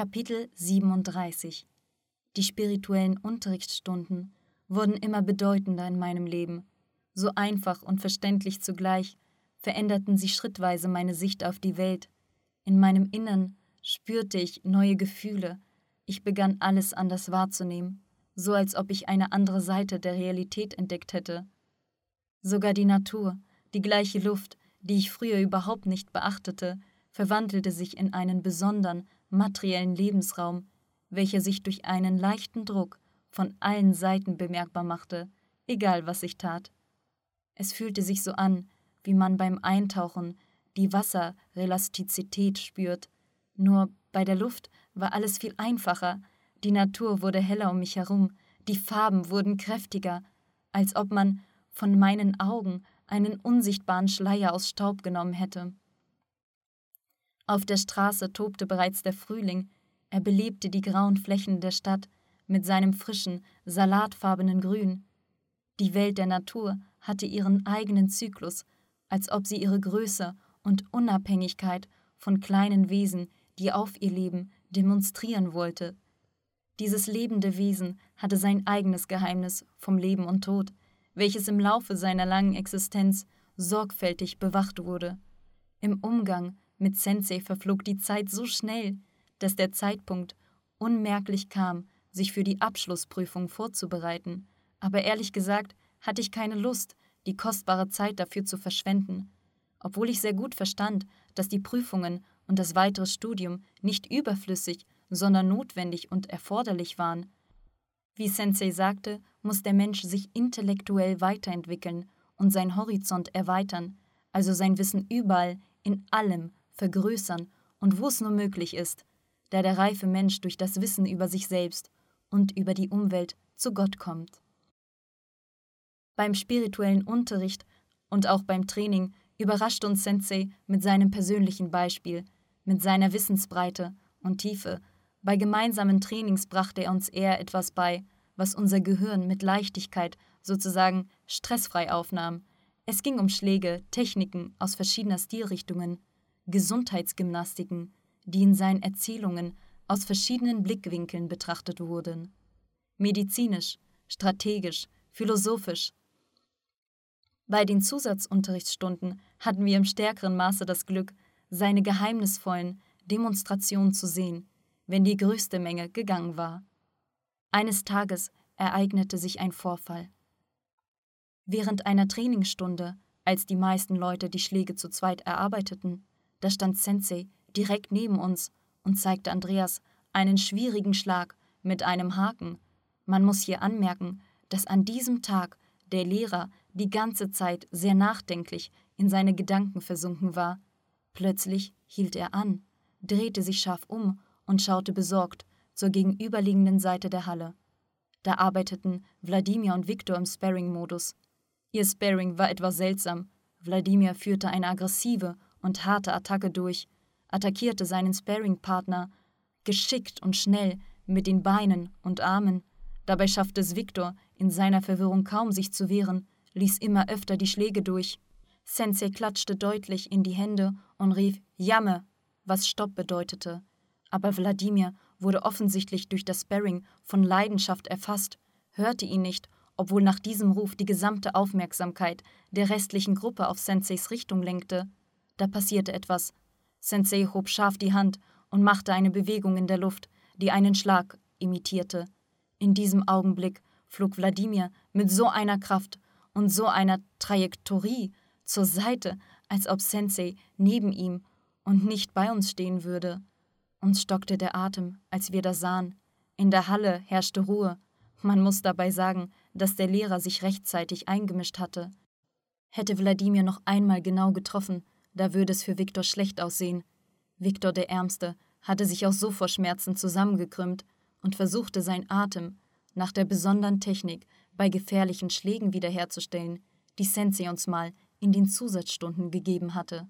Kapitel 37 Die spirituellen Unterrichtsstunden wurden immer bedeutender in meinem Leben. So einfach und verständlich zugleich veränderten sie schrittweise meine Sicht auf die Welt. In meinem Innern spürte ich neue Gefühle. Ich begann alles anders wahrzunehmen, so als ob ich eine andere Seite der Realität entdeckt hätte. Sogar die Natur, die gleiche Luft, die ich früher überhaupt nicht beachtete, verwandelte sich in einen besonderen, materiellen Lebensraum, welcher sich durch einen leichten Druck von allen Seiten bemerkbar machte, egal was ich tat. Es fühlte sich so an, wie man beim Eintauchen die Wasserelastizität spürt, nur bei der Luft war alles viel einfacher, die Natur wurde heller um mich herum, die Farben wurden kräftiger, als ob man von meinen Augen einen unsichtbaren Schleier aus Staub genommen hätte. Auf der Straße tobte bereits der Frühling, er belebte die grauen Flächen der Stadt mit seinem frischen, salatfarbenen Grün. Die Welt der Natur hatte ihren eigenen Zyklus, als ob sie ihre Größe und Unabhängigkeit von kleinen Wesen, die auf ihr leben, demonstrieren wollte. Dieses lebende Wesen hatte sein eigenes Geheimnis vom Leben und Tod, welches im Laufe seiner langen Existenz sorgfältig bewacht wurde. Im Umgang mit Sensei verflog die Zeit so schnell, dass der Zeitpunkt unmerklich kam, sich für die Abschlussprüfung vorzubereiten. Aber ehrlich gesagt hatte ich keine Lust, die kostbare Zeit dafür zu verschwenden. Obwohl ich sehr gut verstand, dass die Prüfungen und das weitere Studium nicht überflüssig, sondern notwendig und erforderlich waren. Wie Sensei sagte, muss der Mensch sich intellektuell weiterentwickeln und sein Horizont erweitern, also sein Wissen überall, in allem vergrößern und wo es nur möglich ist, da der reife Mensch durch das Wissen über sich selbst und über die Umwelt zu Gott kommt. Beim spirituellen Unterricht und auch beim Training überrascht uns Sensei mit seinem persönlichen Beispiel, mit seiner Wissensbreite und Tiefe. Bei gemeinsamen Trainings brachte er uns eher etwas bei, was unser Gehirn mit Leichtigkeit, sozusagen stressfrei aufnahm. Es ging um Schläge, Techniken aus verschiedener Stilrichtungen, Gesundheitsgymnastiken, die in seinen Erzählungen aus verschiedenen Blickwinkeln betrachtet wurden. Medizinisch, strategisch, philosophisch. Bei den Zusatzunterrichtsstunden hatten wir im stärkeren Maße das Glück, seine geheimnisvollen Demonstrationen zu sehen, wenn die größte Menge gegangen war. Eines Tages ereignete sich ein Vorfall. Während einer Trainingsstunde, als die meisten Leute die Schläge zu zweit erarbeiteten, da stand Sensei direkt neben uns und zeigte Andreas einen schwierigen Schlag mit einem Haken. Man muss hier anmerken, dass an diesem Tag der Lehrer die ganze Zeit sehr nachdenklich in seine Gedanken versunken war. Plötzlich hielt er an, drehte sich scharf um und schaute besorgt zur gegenüberliegenden Seite der Halle. Da arbeiteten Wladimir und Viktor im Sparring-Modus. Ihr Sparring war etwas seltsam. Wladimir führte eine aggressive und harte Attacke durch, attackierte seinen Sparring-Partner geschickt und schnell mit den Beinen und Armen. Dabei schaffte es Viktor in seiner Verwirrung kaum sich zu wehren, ließ immer öfter die Schläge durch. Sensei klatschte deutlich in die Hände und rief Jamme, was Stopp bedeutete. Aber Wladimir wurde offensichtlich durch das Sparring von Leidenschaft erfasst, hörte ihn nicht, obwohl nach diesem Ruf die gesamte Aufmerksamkeit der restlichen Gruppe auf Senseis Richtung lenkte. Da passierte etwas. Sensei hob scharf die Hand und machte eine Bewegung in der Luft, die einen Schlag imitierte. In diesem Augenblick flog Wladimir mit so einer Kraft und so einer Trajektorie zur Seite, als ob Sensei neben ihm und nicht bei uns stehen würde. Uns stockte der Atem, als wir das sahen. In der Halle herrschte Ruhe. Man muss dabei sagen, dass der Lehrer sich rechtzeitig eingemischt hatte. Hätte Wladimir noch einmal genau getroffen, da würde es für Viktor schlecht aussehen. Viktor der Ärmste hatte sich auch so vor Schmerzen zusammengekrümmt und versuchte seinen Atem nach der besonderen Technik bei gefährlichen Schlägen wiederherzustellen, die Sensei uns mal in den Zusatzstunden gegeben hatte.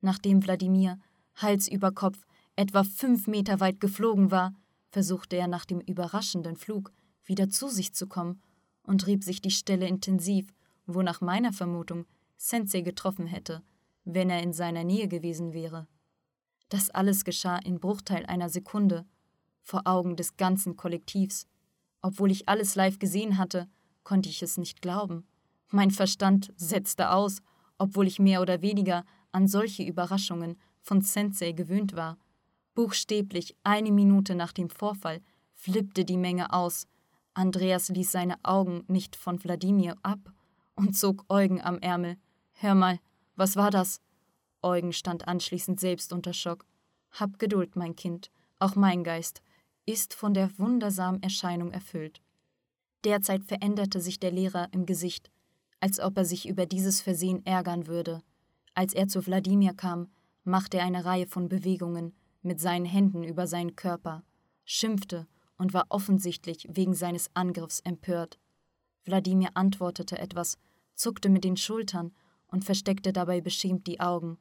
Nachdem Wladimir Hals über Kopf etwa fünf Meter weit geflogen war, versuchte er nach dem überraschenden Flug wieder zu sich zu kommen und rieb sich die Stelle intensiv, wo nach meiner Vermutung Sensei getroffen hätte, wenn er in seiner Nähe gewesen wäre. Das alles geschah in Bruchteil einer Sekunde, vor Augen des ganzen Kollektivs. Obwohl ich alles live gesehen hatte, konnte ich es nicht glauben. Mein Verstand setzte aus, obwohl ich mehr oder weniger an solche Überraschungen von Sensei gewöhnt war. Buchstäblich eine Minute nach dem Vorfall flippte die Menge aus. Andreas ließ seine Augen nicht von Wladimir ab und zog Eugen am Ärmel. Hör mal, was war das? Eugen stand anschließend selbst unter Schock. Hab Geduld, mein Kind, auch mein Geist ist von der wundersamen Erscheinung erfüllt. Derzeit veränderte sich der Lehrer im Gesicht, als ob er sich über dieses Versehen ärgern würde. Als er zu Wladimir kam, machte er eine Reihe von Bewegungen mit seinen Händen über seinen Körper, schimpfte und war offensichtlich wegen seines Angriffs empört. Wladimir antwortete etwas, zuckte mit den Schultern und versteckte dabei beschämt die Augen.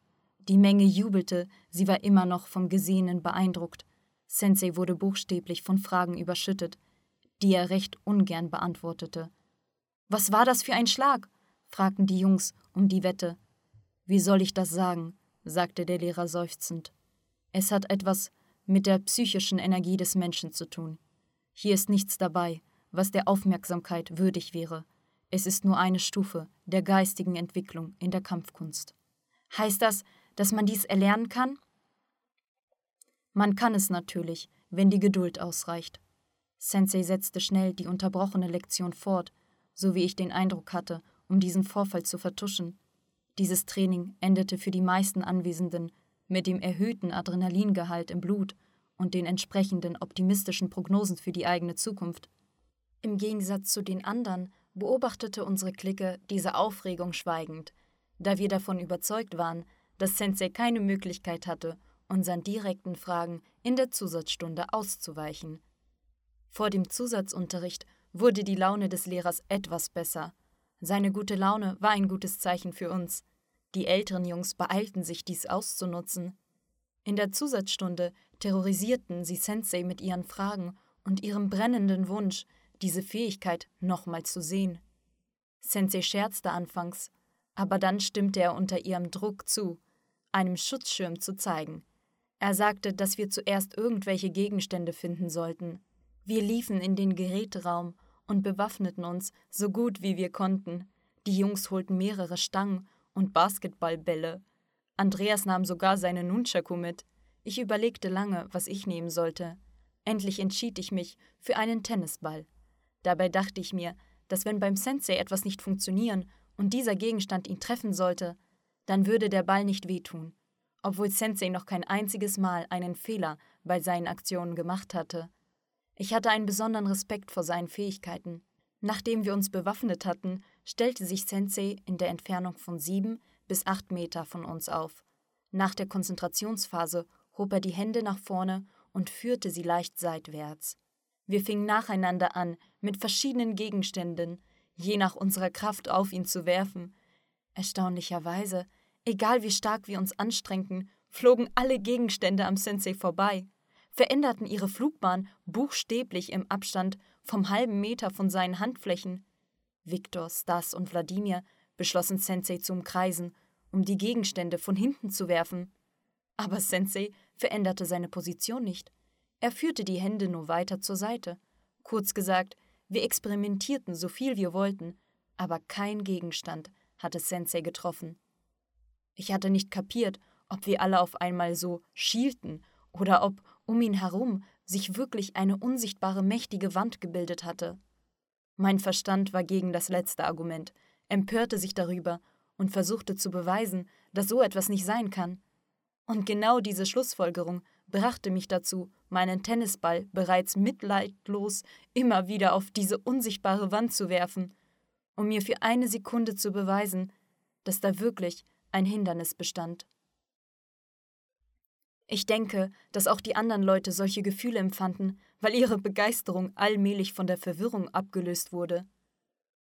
Die Menge jubelte, sie war immer noch vom Gesehenen beeindruckt. Sensei wurde buchstäblich von Fragen überschüttet, die er recht ungern beantwortete. Was war das für ein Schlag? fragten die Jungs um die Wette. Wie soll ich das sagen? sagte der Lehrer seufzend. Es hat etwas mit der psychischen Energie des Menschen zu tun. Hier ist nichts dabei, was der Aufmerksamkeit würdig wäre. Es ist nur eine Stufe der geistigen Entwicklung in der Kampfkunst. Heißt das, dass man dies erlernen kann? Man kann es natürlich, wenn die Geduld ausreicht. Sensei setzte schnell die unterbrochene Lektion fort, so wie ich den Eindruck hatte, um diesen Vorfall zu vertuschen. Dieses Training endete für die meisten Anwesenden mit dem erhöhten Adrenalingehalt im Blut und den entsprechenden optimistischen Prognosen für die eigene Zukunft. Im Gegensatz zu den anderen beobachtete unsere Clique diese Aufregung schweigend, da wir davon überzeugt waren, dass Sensei keine Möglichkeit hatte, unseren direkten Fragen in der Zusatzstunde auszuweichen. Vor dem Zusatzunterricht wurde die Laune des Lehrers etwas besser. Seine gute Laune war ein gutes Zeichen für uns. Die älteren Jungs beeilten sich, dies auszunutzen. In der Zusatzstunde terrorisierten sie Sensei mit ihren Fragen und ihrem brennenden Wunsch, diese Fähigkeit nochmal zu sehen. Sensei scherzte anfangs, aber dann stimmte er unter ihrem Druck zu, einem Schutzschirm zu zeigen. Er sagte, dass wir zuerst irgendwelche Gegenstände finden sollten. Wir liefen in den Geräteraum und bewaffneten uns so gut wie wir konnten. Die Jungs holten mehrere Stangen und Basketballbälle. Andreas nahm sogar seine Nunchaku mit. Ich überlegte lange, was ich nehmen sollte. Endlich entschied ich mich für einen Tennisball. Dabei dachte ich mir, dass wenn beim Sensei etwas nicht funktionieren und dieser Gegenstand ihn treffen sollte, dann würde der Ball nicht wehtun obwohl Sensei noch kein einziges Mal einen Fehler bei seinen Aktionen gemacht hatte. Ich hatte einen besonderen Respekt vor seinen Fähigkeiten. Nachdem wir uns bewaffnet hatten, stellte sich Sensei in der Entfernung von sieben bis acht Meter von uns auf. Nach der Konzentrationsphase hob er die Hände nach vorne und führte sie leicht seitwärts. Wir fingen nacheinander an, mit verschiedenen Gegenständen, je nach unserer Kraft auf ihn zu werfen. Erstaunlicherweise Egal wie stark wir uns anstrengten, flogen alle Gegenstände am Sensei vorbei, veränderten ihre Flugbahn buchstäblich im Abstand vom halben Meter von seinen Handflächen. Viktor, Stas und Wladimir beschlossen Sensei zu umkreisen, um die Gegenstände von hinten zu werfen. Aber Sensei veränderte seine Position nicht. Er führte die Hände nur weiter zur Seite. Kurz gesagt, wir experimentierten so viel wir wollten, aber kein Gegenstand hatte Sensei getroffen. Ich hatte nicht kapiert, ob wir alle auf einmal so schielten oder ob um ihn herum sich wirklich eine unsichtbare mächtige Wand gebildet hatte. Mein Verstand war gegen das letzte Argument, empörte sich darüber und versuchte zu beweisen, dass so etwas nicht sein kann. Und genau diese Schlussfolgerung brachte mich dazu, meinen Tennisball bereits mitleidlos immer wieder auf diese unsichtbare Wand zu werfen, um mir für eine Sekunde zu beweisen, dass da wirklich ein Hindernis bestand. Ich denke, dass auch die anderen Leute solche Gefühle empfanden, weil ihre Begeisterung allmählich von der Verwirrung abgelöst wurde.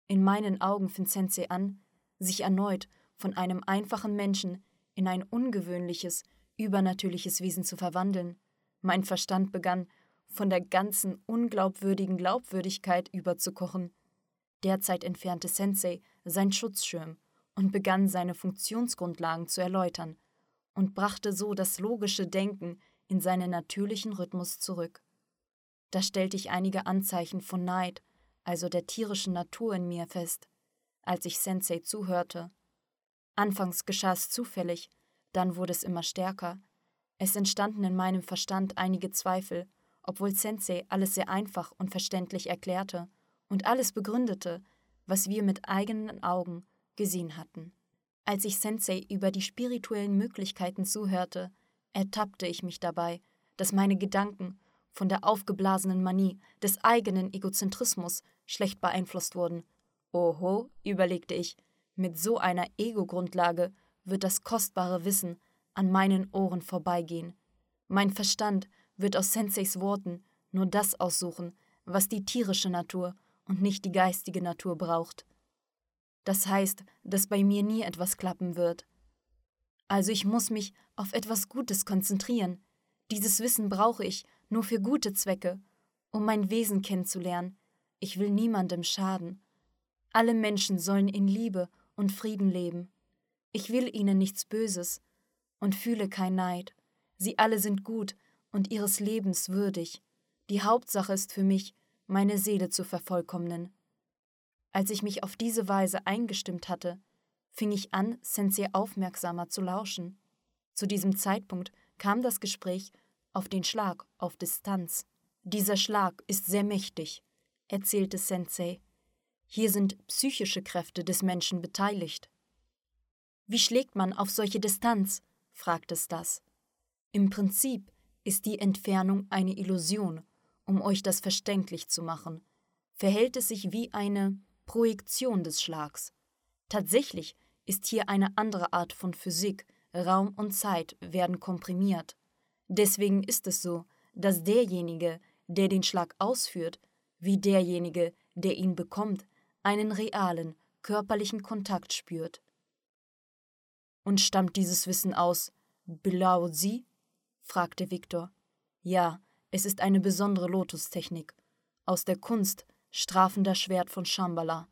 In meinen Augen fing Sensei an, sich erneut von einem einfachen Menschen in ein ungewöhnliches, übernatürliches Wesen zu verwandeln. Mein Verstand begann, von der ganzen unglaubwürdigen Glaubwürdigkeit überzukochen. Derzeit entfernte Sensei sein Schutzschirm und begann seine Funktionsgrundlagen zu erläutern. und brachte so das logische Denken in seinen natürlichen Rhythmus zurück. Da stellte ich einige Anzeichen von Neid, also der tierischen Natur in mir fest, als ich Sensei zuhörte. Anfangs geschah es zufällig, dann wurde es immer stärker. Es entstanden in meinem Verstand einige Zweifel, obwohl Sensei alles sehr einfach und verständlich erklärte und alles begründete, was wir mit eigenen Augen gesehen hatten. Als ich Sensei über die spirituellen Möglichkeiten zuhörte, ertappte ich mich dabei, dass meine Gedanken von der aufgeblasenen Manie des eigenen Egozentrismus schlecht beeinflusst wurden. Oho, überlegte ich, mit so einer Ego-Grundlage wird das kostbare Wissen an meinen Ohren vorbeigehen. Mein Verstand wird aus Senseis Worten nur das aussuchen, was die tierische Natur und nicht die geistige Natur braucht. Das heißt, dass bei mir nie etwas klappen wird. Also ich muss mich auf etwas Gutes konzentrieren. Dieses Wissen brauche ich nur für gute Zwecke, um mein Wesen kennenzulernen. Ich will niemandem schaden. Alle Menschen sollen in Liebe und Frieden leben. Ich will ihnen nichts Böses und fühle kein Neid. Sie alle sind gut und ihres Lebens würdig. Die Hauptsache ist für mich, meine Seele zu vervollkommnen. Als ich mich auf diese Weise eingestimmt hatte, fing ich an, Sensei aufmerksamer zu lauschen. Zu diesem Zeitpunkt kam das Gespräch auf den Schlag auf Distanz. Dieser Schlag ist sehr mächtig, erzählte Sensei. Hier sind psychische Kräfte des Menschen beteiligt. Wie schlägt man auf solche Distanz? fragte Stas. Im Prinzip ist die Entfernung eine Illusion, um euch das verständlich zu machen. Verhält es sich wie eine Projektion des Schlags. Tatsächlich ist hier eine andere Art von Physik, Raum und Zeit werden komprimiert. Deswegen ist es so, dass derjenige, der den Schlag ausführt, wie derjenige, der ihn bekommt, einen realen, körperlichen Kontakt spürt. Und stammt dieses Wissen aus Bilao-Zi? fragte Viktor. Ja, es ist eine besondere Lotustechnik. Aus der Kunst strafender Schwert von Shambhala.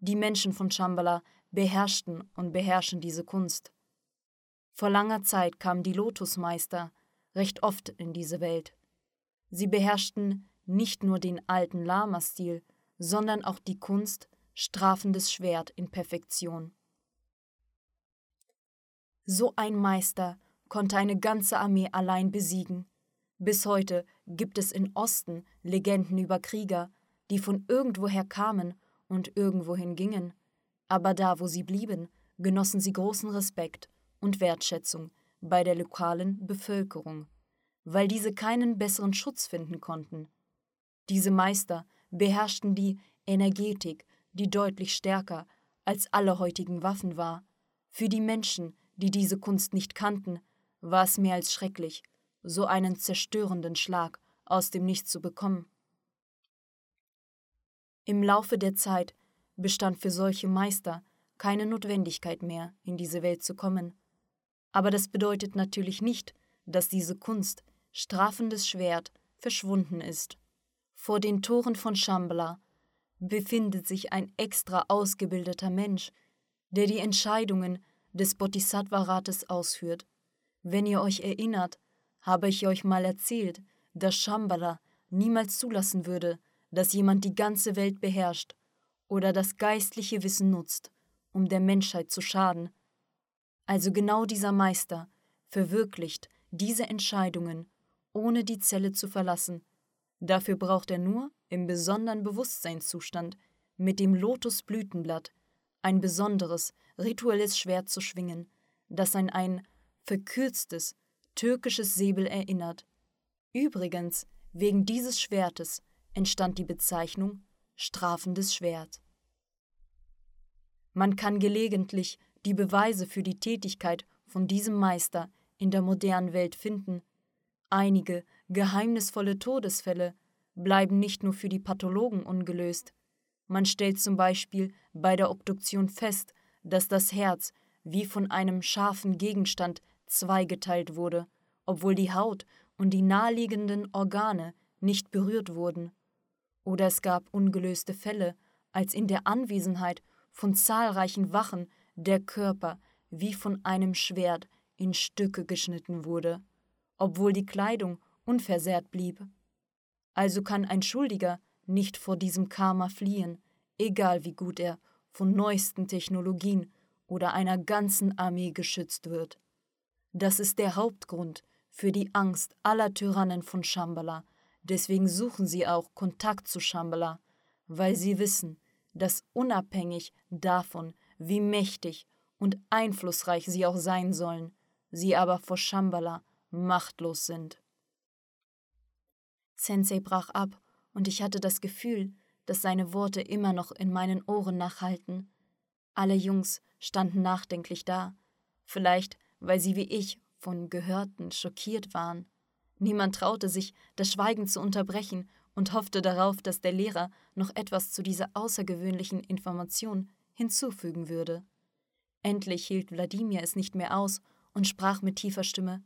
Die Menschen von Shambhala beherrschten und beherrschen diese Kunst. Vor langer Zeit kamen die Lotusmeister recht oft in diese Welt. Sie beherrschten nicht nur den alten Lama-Stil, sondern auch die Kunst strafendes Schwert in Perfektion. So ein Meister konnte eine ganze Armee allein besiegen. Bis heute gibt es in Osten Legenden über Krieger, die von irgendwoher kamen und irgendwohin gingen, aber da, wo sie blieben, genossen sie großen Respekt und Wertschätzung bei der lokalen Bevölkerung, weil diese keinen besseren Schutz finden konnten. Diese Meister beherrschten die Energetik, die deutlich stärker als alle heutigen Waffen war. Für die Menschen, die diese Kunst nicht kannten, war es mehr als schrecklich, so einen zerstörenden Schlag aus dem Nichts zu bekommen. Im Laufe der Zeit bestand für solche Meister keine Notwendigkeit mehr, in diese Welt zu kommen. Aber das bedeutet natürlich nicht, dass diese Kunst, strafendes Schwert, verschwunden ist. Vor den Toren von Shambhala befindet sich ein extra ausgebildeter Mensch, der die Entscheidungen des Bodhisattva-Rates ausführt. Wenn ihr euch erinnert, habe ich euch mal erzählt, dass Shambhala niemals zulassen würde, dass jemand die ganze Welt beherrscht oder das geistliche Wissen nutzt, um der Menschheit zu schaden. Also genau dieser Meister verwirklicht diese Entscheidungen, ohne die Zelle zu verlassen. Dafür braucht er nur im besonderen Bewusstseinszustand mit dem Lotusblütenblatt ein besonderes, rituelles Schwert zu schwingen, das an ein verkürztes, türkisches Säbel erinnert. Übrigens, wegen dieses Schwertes entstand die Bezeichnung strafendes Schwert. Man kann gelegentlich die Beweise für die Tätigkeit von diesem Meister in der modernen Welt finden. Einige geheimnisvolle Todesfälle bleiben nicht nur für die Pathologen ungelöst. Man stellt zum Beispiel bei der Obduktion fest, dass das Herz wie von einem scharfen Gegenstand zweigeteilt wurde, obwohl die Haut und die naheliegenden Organe nicht berührt wurden. Oder es gab ungelöste Fälle, als in der Anwesenheit von zahlreichen Wachen der Körper wie von einem Schwert in Stücke geschnitten wurde, obwohl die Kleidung unversehrt blieb. Also kann ein Schuldiger nicht vor diesem Karma fliehen, egal wie gut er von neuesten Technologien oder einer ganzen Armee geschützt wird. Das ist der Hauptgrund für die Angst aller Tyrannen von Shambhala. Deswegen suchen sie auch Kontakt zu Shambhala, weil sie wissen, dass unabhängig davon, wie mächtig und einflussreich sie auch sein sollen, sie aber vor Shambhala machtlos sind. Sensei brach ab, und ich hatte das Gefühl, dass seine Worte immer noch in meinen Ohren nachhalten. Alle Jungs standen nachdenklich da, vielleicht weil sie wie ich von Gehörten schockiert waren. Niemand traute sich, das Schweigen zu unterbrechen und hoffte darauf, dass der Lehrer noch etwas zu dieser außergewöhnlichen Information hinzufügen würde. Endlich hielt Wladimir es nicht mehr aus und sprach mit tiefer Stimme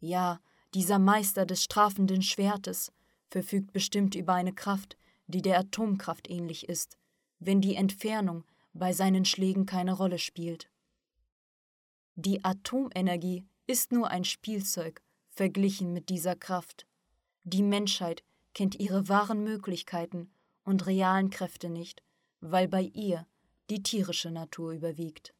Ja, dieser Meister des strafenden Schwertes verfügt bestimmt über eine Kraft, die der Atomkraft ähnlich ist, wenn die Entfernung bei seinen Schlägen keine Rolle spielt. Die Atomenergie ist nur ein Spielzeug verglichen mit dieser Kraft. Die Menschheit kennt ihre wahren Möglichkeiten und realen Kräfte nicht, weil bei ihr die tierische Natur überwiegt.